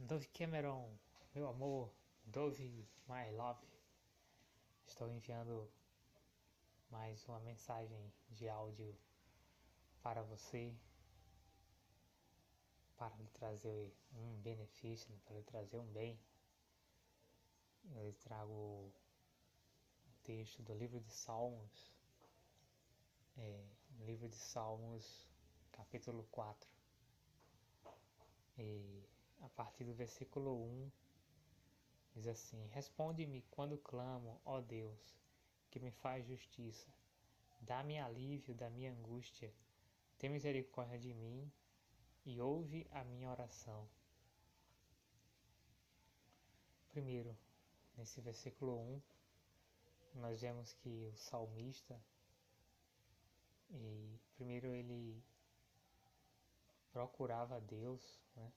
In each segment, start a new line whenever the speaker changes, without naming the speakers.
Dove Cameron, meu amor, Dove My Love, estou enviando mais uma mensagem de áudio para você, para lhe trazer um benefício, para lhe trazer um bem. Eu lhe trago um texto do livro de Salmos, é, livro de Salmos, capítulo 4. E a partir do versículo 1, diz assim: Responde-me quando clamo, ó Deus, que me faz justiça. Dá-me alívio da minha angústia. Tem misericórdia de mim e ouve a minha oração. Primeiro, nesse versículo 1, nós vemos que o salmista, e primeiro ele procurava Deus, né?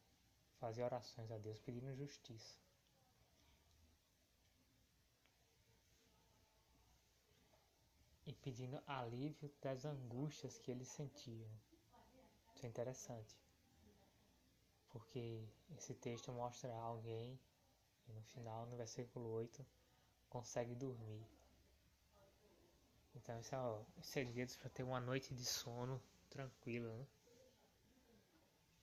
Fazia orações a Deus pedindo justiça. E pedindo alívio das angústias que ele sentia. Isso é interessante. Porque esse texto mostra alguém, e no final, no versículo 8, consegue dormir. Então, esse é o segredo para ter uma noite de sono tranquila, né?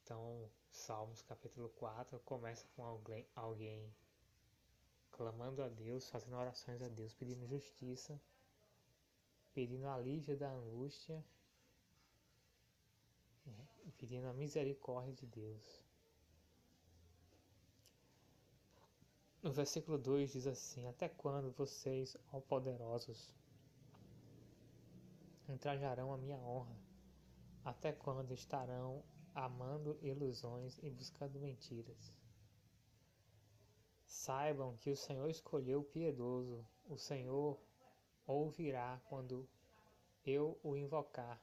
Então, Salmos capítulo 4 começa com alguém, alguém clamando a Deus, fazendo orações a Deus, pedindo justiça, pedindo alívio da angústia pedindo a misericórdia de Deus. No versículo 2 diz assim: Até quando vocês, ó poderosos, entrajarão a minha honra? Até quando estarão amando ilusões e buscando mentiras. Saibam que o Senhor escolheu o piedoso, o Senhor ouvirá quando eu o invocar.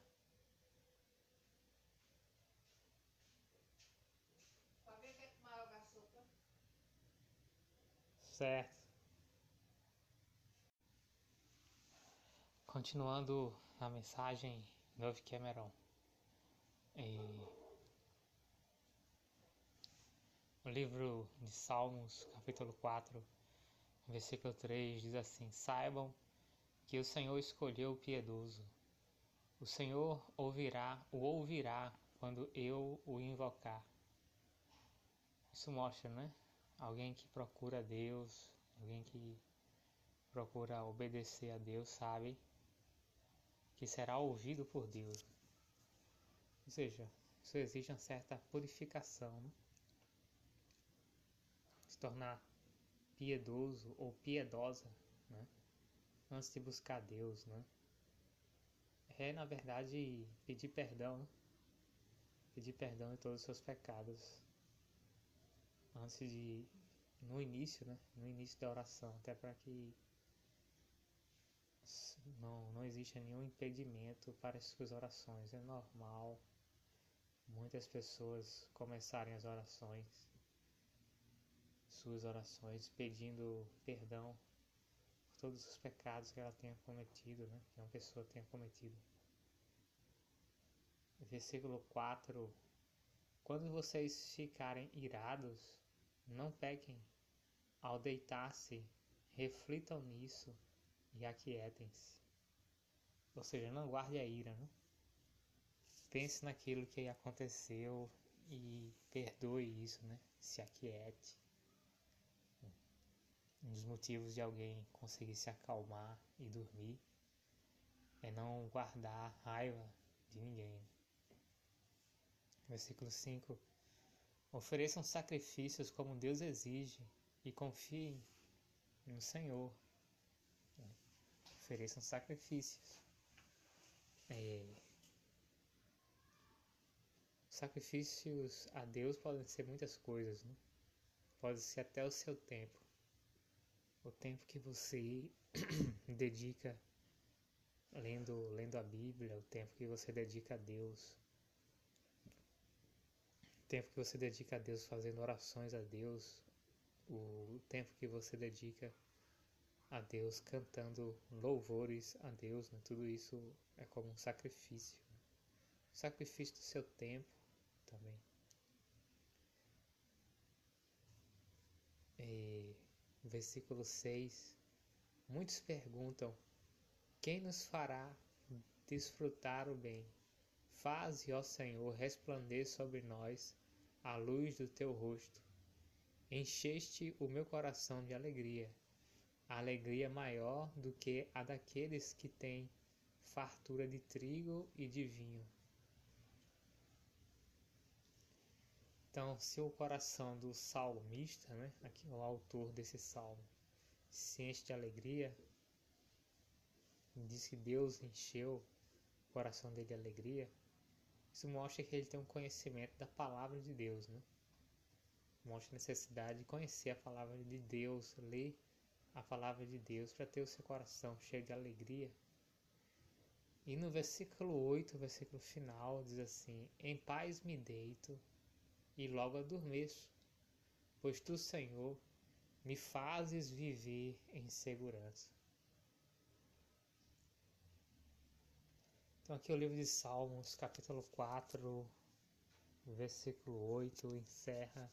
Certo. Continuando a mensagem Nove Cameron. E O livro de Salmos, capítulo 4, versículo 3 diz assim: Saibam que o Senhor escolheu o piedoso. O Senhor ouvirá, o ouvirá quando eu o invocar. Isso mostra, né? Alguém que procura Deus, alguém que procura obedecer a Deus, sabe que será ouvido por Deus. Ou seja, isso exige uma certa purificação. Né? Se tornar piedoso ou piedosa, né? antes de buscar Deus, né? É, na verdade, pedir perdão, né? pedir perdão de todos os seus pecados, antes de, no início, né? No início da oração, até para que não, não exista nenhum impedimento para as suas orações. É normal muitas pessoas começarem as orações suas orações pedindo perdão por todos os pecados que ela tenha cometido, né? que uma pessoa tenha cometido. Versículo 4: Quando vocês ficarem irados, não pequem. Ao deitar-se, reflitam nisso e aquietem-se. Ou seja, não guarde a ira, né? Pense naquilo que aconteceu e perdoe isso, né? Se aquiete. Um dos motivos de alguém conseguir se acalmar e dormir é não guardar raiva de ninguém. Versículo 5: Ofereçam sacrifícios como Deus exige e confiem no Senhor. Ofereçam sacrifícios. É... Sacrifícios a Deus podem ser muitas coisas, né? pode ser até o seu tempo o tempo que você dedica lendo, lendo a Bíblia, o tempo que você dedica a Deus, o tempo que você dedica a Deus fazendo orações a Deus, o tempo que você dedica a Deus cantando louvores a Deus, né? tudo isso é como um sacrifício. Sacrifício do seu tempo também. Versículo 6, muitos perguntam: quem nos fará desfrutar o bem? Faze, ó Senhor, resplandecer sobre nós a luz do teu rosto. Encheste o meu coração de alegria, alegria maior do que a daqueles que têm fartura de trigo e de vinho. Então, se o coração do salmista, né, aqui o autor desse salmo, se enche de alegria, diz que Deus encheu o coração dele de alegria, isso mostra que ele tem um conhecimento da palavra de Deus, né? Mostra a necessidade de conhecer a palavra de Deus, ler a palavra de Deus para ter o seu coração cheio de alegria. E no versículo 8, versículo final, diz assim: Em paz me deito e logo adormeço, pois tu, Senhor, me fazes viver em segurança. Então, aqui o livro de Salmos, capítulo 4, versículo 8, encerra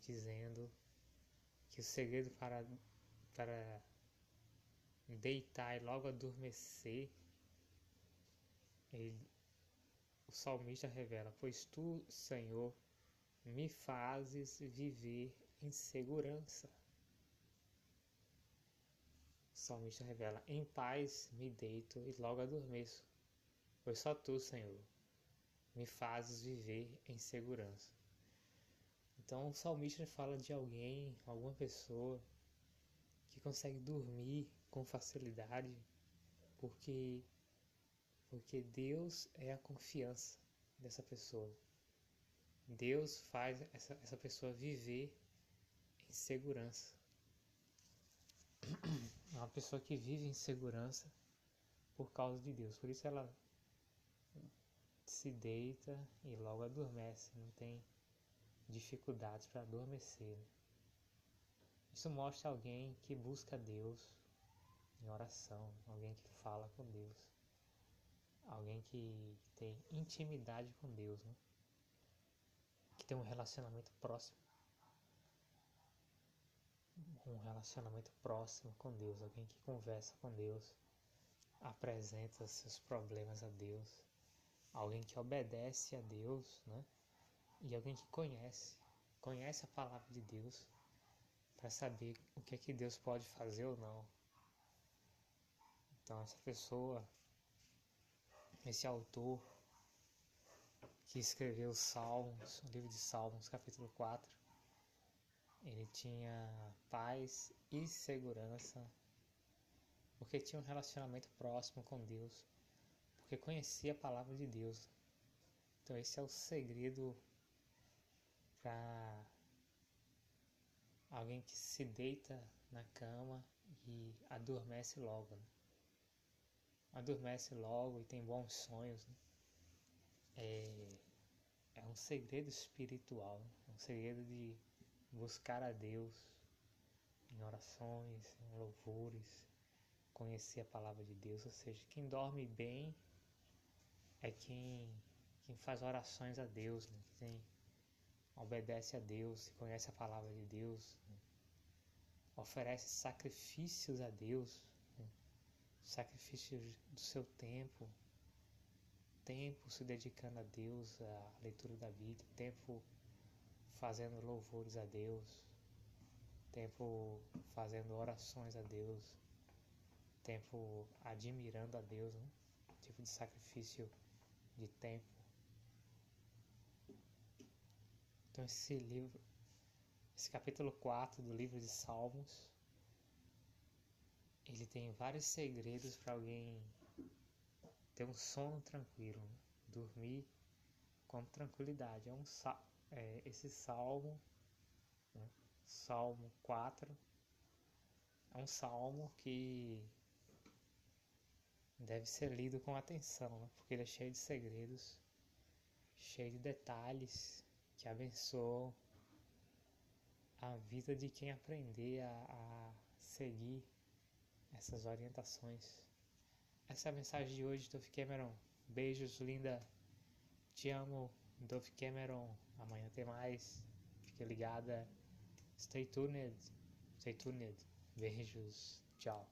dizendo que o segredo para, para deitar e logo adormecer, ele, o salmista revela: Pois tu, Senhor, me fazes viver em segurança. O salmista revela: Em paz me deito e logo adormeço, pois só tu, Senhor, me fazes viver em segurança. Então o salmista fala de alguém, alguma pessoa que consegue dormir com facilidade, porque porque Deus é a confiança dessa pessoa. Deus faz essa, essa pessoa viver em segurança. É uma pessoa que vive em segurança por causa de Deus. Por isso ela se deita e logo adormece, não tem dificuldades para adormecer. Né? Isso mostra alguém que busca Deus em oração, alguém que fala com Deus, alguém que tem intimidade com Deus. Né? Tem um relacionamento próximo. Um relacionamento próximo com Deus, alguém que conversa com Deus, apresenta seus problemas a Deus, alguém que obedece a Deus, né? E alguém que conhece, conhece a palavra de Deus para saber o que é que Deus pode fazer ou não. Então essa pessoa, esse autor, que escreveu Salmos, o livro de Salmos, capítulo 4. Ele tinha paz e segurança, porque tinha um relacionamento próximo com Deus, porque conhecia a palavra de Deus. Então, esse é o segredo para alguém que se deita na cama e adormece logo. Né? Adormece logo e tem bons sonhos. Né? É, é um segredo espiritual, é um segredo de buscar a Deus em orações, em louvores, conhecer a palavra de Deus. Ou seja, quem dorme bem é quem, quem faz orações a Deus, né? quem obedece a Deus, conhece a palavra de Deus, né? oferece sacrifícios a Deus, né? sacrifícios do seu tempo, tempo se dedicando a Deus, à leitura da Bíblia, tempo fazendo louvores a Deus, tempo fazendo orações a Deus, tempo admirando a Deus, né? tipo de sacrifício de tempo. Então esse livro, esse capítulo 4 do livro de Salmos, ele tem vários segredos para alguém ter um sono tranquilo, dormir com tranquilidade. É um é, esse salmo, né? Salmo 4, é um salmo que deve ser lido com atenção, né? porque ele é cheio de segredos, cheio de detalhes que abençoam a vida de quem aprender a, a seguir essas orientações. Essa é a mensagem de hoje, Dove Cameron. Beijos, linda. Te amo, Dove Cameron. Amanhã tem mais. Fique ligada. Stay tuned. Feito unido. Beijos. Tchau.